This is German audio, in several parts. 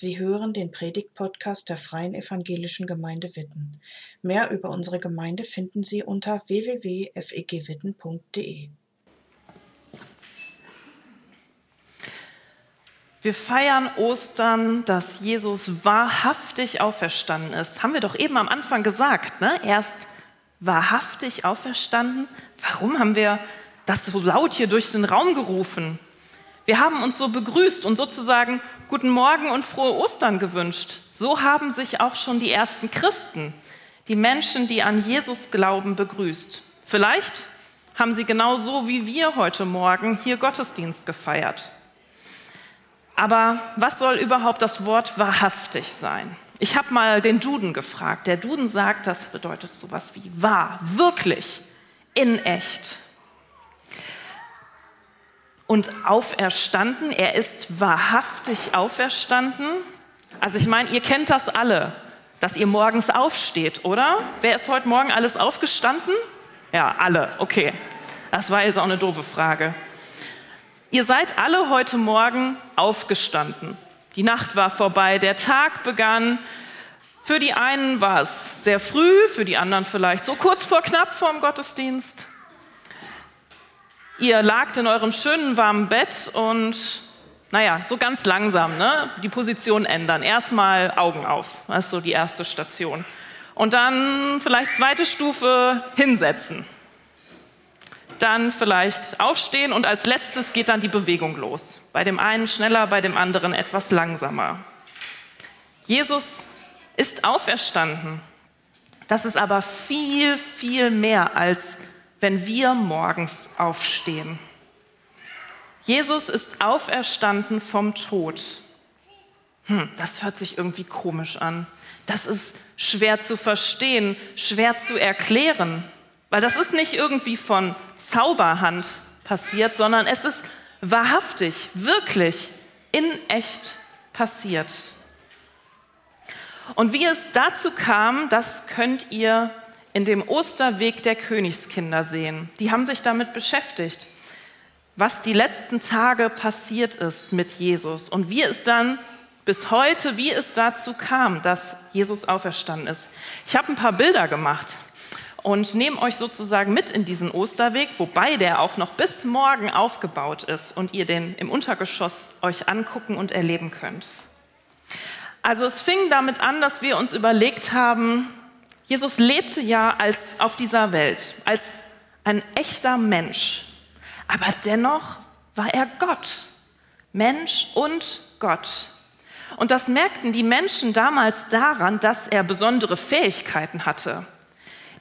Sie hören den Predigt-Podcast der Freien Evangelischen Gemeinde Witten. Mehr über unsere Gemeinde finden Sie unter www.fegwitten.de. Wir feiern Ostern, dass Jesus wahrhaftig auferstanden ist. Haben wir doch eben am Anfang gesagt, ne? Erst wahrhaftig auferstanden. Warum haben wir das so laut hier durch den Raum gerufen? Wir haben uns so begrüßt und sozusagen guten Morgen und frohe Ostern gewünscht. So haben sich auch schon die ersten Christen, die Menschen, die an Jesus glauben, begrüßt. Vielleicht haben sie genauso wie wir heute Morgen hier Gottesdienst gefeiert. Aber was soll überhaupt das Wort wahrhaftig sein? Ich habe mal den Duden gefragt. Der Duden sagt, das bedeutet sowas wie wahr, wirklich, in echt und auferstanden. Er ist wahrhaftig auferstanden. Also ich meine, ihr kennt das alle, dass ihr morgens aufsteht, oder? Wer ist heute Morgen alles aufgestanden? Ja, alle, okay. Das war jetzt auch eine doofe Frage. Ihr seid alle heute Morgen aufgestanden. Die Nacht war vorbei, der Tag begann. Für die einen war es sehr früh, für die anderen vielleicht so kurz vor knapp vorm Gottesdienst. Ihr lagt in eurem schönen warmen Bett und, naja, so ganz langsam, ne? die Position ändern. Erstmal Augen auf, das ist so die erste Station. Und dann vielleicht zweite Stufe hinsetzen. Dann vielleicht aufstehen und als letztes geht dann die Bewegung los. Bei dem einen schneller, bei dem anderen etwas langsamer. Jesus ist auferstanden. Das ist aber viel, viel mehr als wenn wir morgens aufstehen. Jesus ist auferstanden vom Tod. Hm, das hört sich irgendwie komisch an. Das ist schwer zu verstehen, schwer zu erklären, weil das ist nicht irgendwie von Zauberhand passiert, sondern es ist wahrhaftig, wirklich, in echt passiert. Und wie es dazu kam, das könnt ihr in dem Osterweg der Königskinder sehen. Die haben sich damit beschäftigt, was die letzten Tage passiert ist mit Jesus und wie es dann bis heute, wie es dazu kam, dass Jesus auferstanden ist. Ich habe ein paar Bilder gemacht und nehme euch sozusagen mit in diesen Osterweg, wobei der auch noch bis morgen aufgebaut ist und ihr den im Untergeschoss euch angucken und erleben könnt. Also es fing damit an, dass wir uns überlegt haben, Jesus lebte ja als auf dieser Welt als ein echter Mensch, aber dennoch war er Gott, Mensch und Gott. Und das merkten die Menschen damals daran, dass er besondere Fähigkeiten hatte.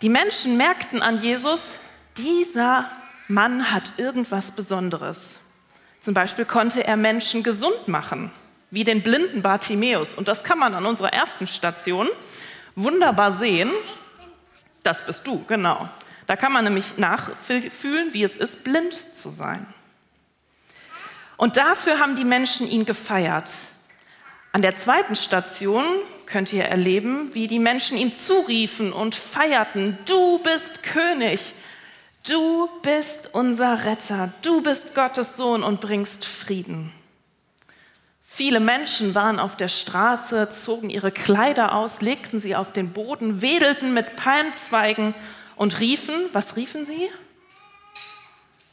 Die Menschen merkten an Jesus, dieser Mann hat irgendwas Besonderes. Zum Beispiel konnte er Menschen gesund machen, wie den blinden Bartimäus. Und das kann man an unserer ersten Station wunderbar sehen. Das bist du, genau. Da kann man nämlich nachfühlen, wie es ist, blind zu sein. Und dafür haben die Menschen ihn gefeiert. An der zweiten Station könnt ihr erleben, wie die Menschen ihm zuriefen und feierten, du bist König, du bist unser Retter, du bist Gottes Sohn und bringst Frieden. Viele Menschen waren auf der Straße, zogen ihre Kleider aus, legten sie auf den Boden, wedelten mit Palmzweigen und riefen, was riefen sie?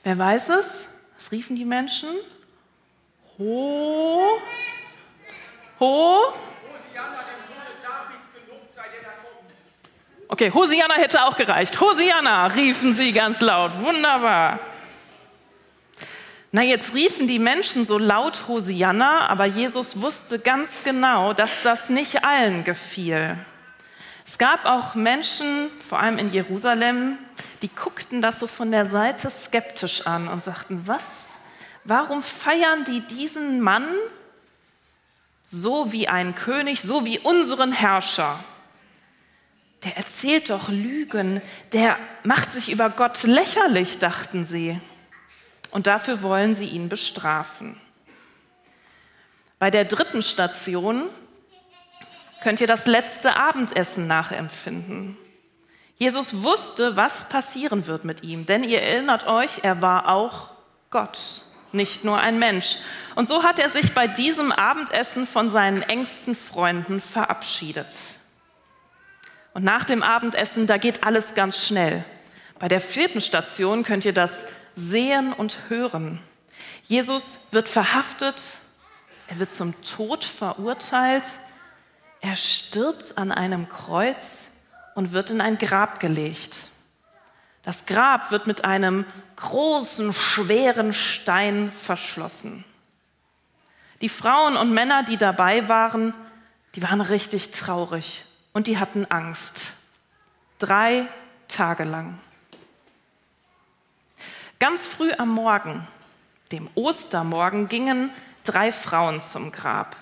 Wer weiß es? Was riefen die Menschen? Ho, ho. Okay, Hosianna hätte auch gereicht. Hosianna riefen sie ganz laut. Wunderbar. Na, jetzt riefen die Menschen so laut Hosianna, aber Jesus wusste ganz genau, dass das nicht allen gefiel. Es gab auch Menschen, vor allem in Jerusalem, die guckten das so von der Seite skeptisch an und sagten, was? Warum feiern die diesen Mann so wie einen König, so wie unseren Herrscher? Der erzählt doch Lügen, der macht sich über Gott lächerlich, dachten sie und dafür wollen sie ihn bestrafen. Bei der dritten Station könnt ihr das letzte Abendessen nachempfinden. Jesus wusste, was passieren wird mit ihm, denn ihr erinnert euch, er war auch Gott. nicht nur ein Mensch. Und so hat er sich bei diesem Abendessen von seinen engsten Freunden verabschiedet. Und nach dem Abendessen, da geht alles ganz schnell. Bei der vierten Station könnt ihr das sehen und hören. Jesus wird verhaftet, er wird zum Tod verurteilt, er stirbt an einem Kreuz und wird in ein Grab gelegt. Das Grab wird mit einem großen, schweren Stein verschlossen. Die Frauen und Männer, die dabei waren, die waren richtig traurig und die hatten Angst. Drei Tage lang. Ganz früh am Morgen, dem Ostermorgen, gingen drei Frauen zum Grab.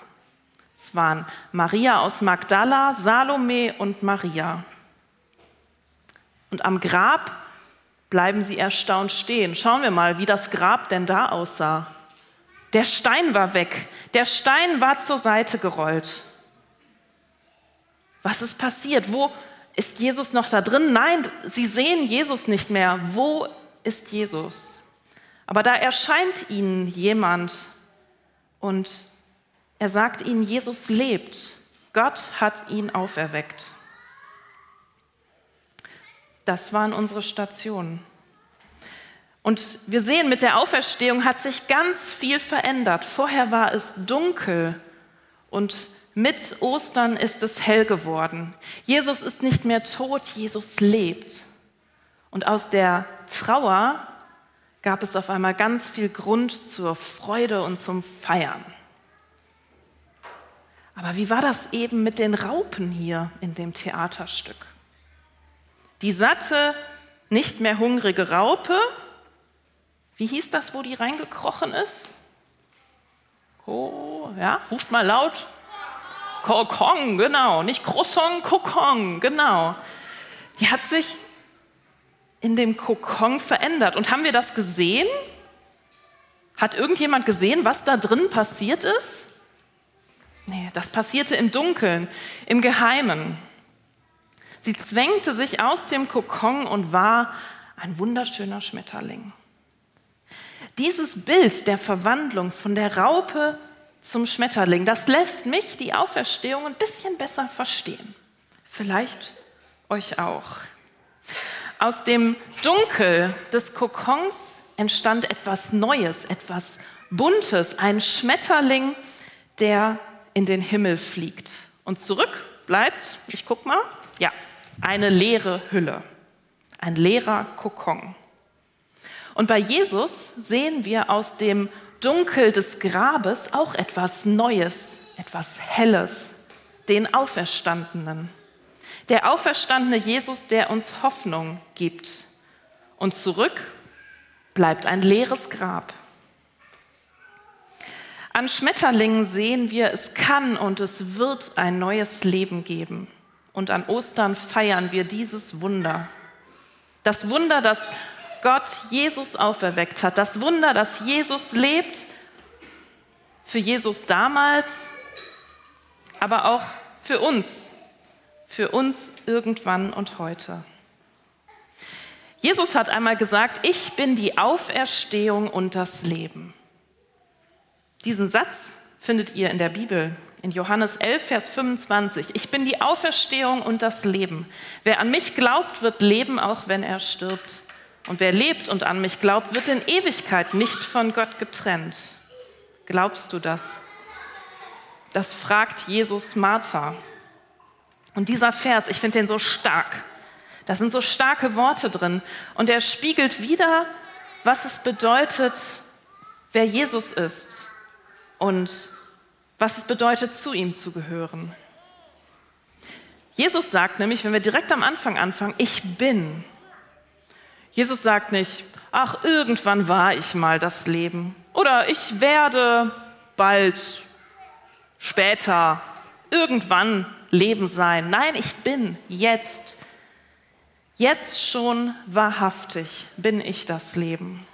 Es waren Maria aus Magdala, Salome und Maria. Und am Grab bleiben sie erstaunt stehen. Schauen wir mal, wie das Grab denn da aussah. Der Stein war weg. Der Stein war zur Seite gerollt. Was ist passiert? Wo ist Jesus noch da drin? Nein, sie sehen Jesus nicht mehr. Wo ist Jesus? Aber da erscheint ihnen jemand und er sagt ihnen, Jesus lebt. Gott hat ihn auferweckt. Das waren unsere Stationen. Und wir sehen, mit der Auferstehung hat sich ganz viel verändert. Vorher war es dunkel und mit Ostern ist es hell geworden. Jesus ist nicht mehr tot, Jesus lebt. Und aus der Trauer gab es auf einmal ganz viel Grund zur Freude und zum Feiern. Aber wie war das eben mit den Raupen hier in dem Theaterstück? Die satte, nicht mehr hungrige Raupe, wie hieß das, wo die reingekrochen ist? Oh, ja, ruft mal laut. Kokong, genau, nicht Croissant, Kokong, genau. Die hat sich in dem Kokon verändert. Und haben wir das gesehen? Hat irgendjemand gesehen, was da drin passiert ist? Nee, das passierte im Dunkeln, im Geheimen. Sie zwängte sich aus dem Kokon und war ein wunderschöner Schmetterling. Dieses Bild der Verwandlung von der Raupe zum Schmetterling, das lässt mich die Auferstehung ein bisschen besser verstehen. Vielleicht euch auch. Aus dem Dunkel des Kokons entstand etwas Neues, etwas Buntes, ein Schmetterling, der in den Himmel fliegt. Und zurück bleibt, ich guck mal, ja, eine leere Hülle, ein leerer Kokon. Und bei Jesus sehen wir aus dem Dunkel des Grabes auch etwas Neues, etwas Helles, den Auferstandenen. Der auferstandene Jesus, der uns Hoffnung gibt. Und zurück bleibt ein leeres Grab. An Schmetterlingen sehen wir, es kann und es wird ein neues Leben geben. Und an Ostern feiern wir dieses Wunder. Das Wunder, dass Gott Jesus auferweckt hat. Das Wunder, dass Jesus lebt. Für Jesus damals, aber auch für uns. Für uns irgendwann und heute. Jesus hat einmal gesagt, ich bin die Auferstehung und das Leben. Diesen Satz findet ihr in der Bibel in Johannes 11, Vers 25. Ich bin die Auferstehung und das Leben. Wer an mich glaubt, wird leben, auch wenn er stirbt. Und wer lebt und an mich glaubt, wird in Ewigkeit nicht von Gott getrennt. Glaubst du das? Das fragt Jesus Martha. Und dieser Vers, ich finde den so stark. Da sind so starke Worte drin. Und er spiegelt wieder, was es bedeutet, wer Jesus ist und was es bedeutet, zu ihm zu gehören. Jesus sagt nämlich, wenn wir direkt am Anfang anfangen, ich bin. Jesus sagt nicht, ach, irgendwann war ich mal das Leben oder ich werde bald, später, irgendwann Leben sein. Nein, ich bin jetzt. Jetzt schon wahrhaftig bin ich das Leben.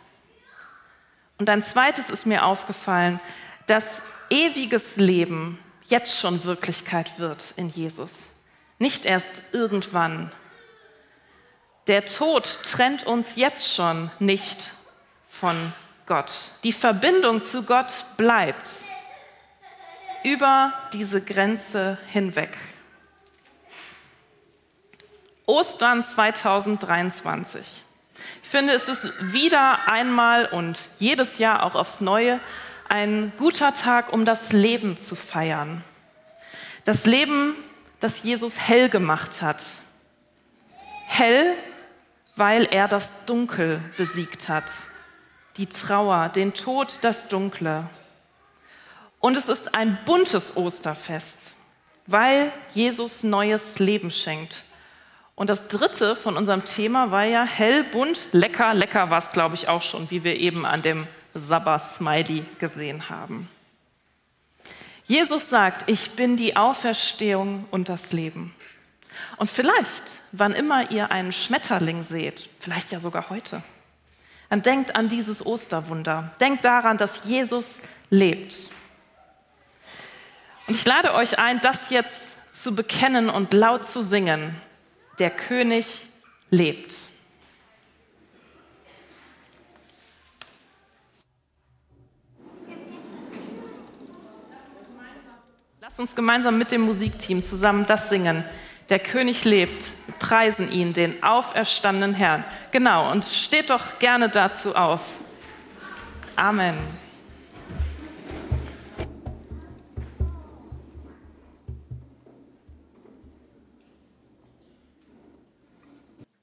Und ein zweites ist mir aufgefallen, dass ewiges Leben jetzt schon Wirklichkeit wird in Jesus, nicht erst irgendwann. Der Tod trennt uns jetzt schon nicht von Gott. Die Verbindung zu Gott bleibt über diese Grenze hinweg. Ostern 2023. Ich finde, es ist wieder einmal und jedes Jahr auch aufs Neue ein guter Tag, um das Leben zu feiern. Das Leben, das Jesus hell gemacht hat. Hell, weil er das Dunkel besiegt hat. Die Trauer, den Tod, das Dunkle. Und es ist ein buntes Osterfest, weil Jesus neues Leben schenkt. Und das dritte von unserem Thema war ja hell, bunt, lecker. Lecker war es, glaube ich, auch schon, wie wir eben an dem Sabba-Smiley gesehen haben. Jesus sagt, ich bin die Auferstehung und das Leben. Und vielleicht, wann immer ihr einen Schmetterling seht, vielleicht ja sogar heute, dann denkt an dieses Osterwunder. Denkt daran, dass Jesus lebt. Und ich lade euch ein, das jetzt zu bekennen und laut zu singen. Der König lebt. Lasst uns gemeinsam mit dem Musikteam zusammen das singen. Der König lebt. Wir preisen ihn, den auferstandenen Herrn. Genau, und steht doch gerne dazu auf. Amen.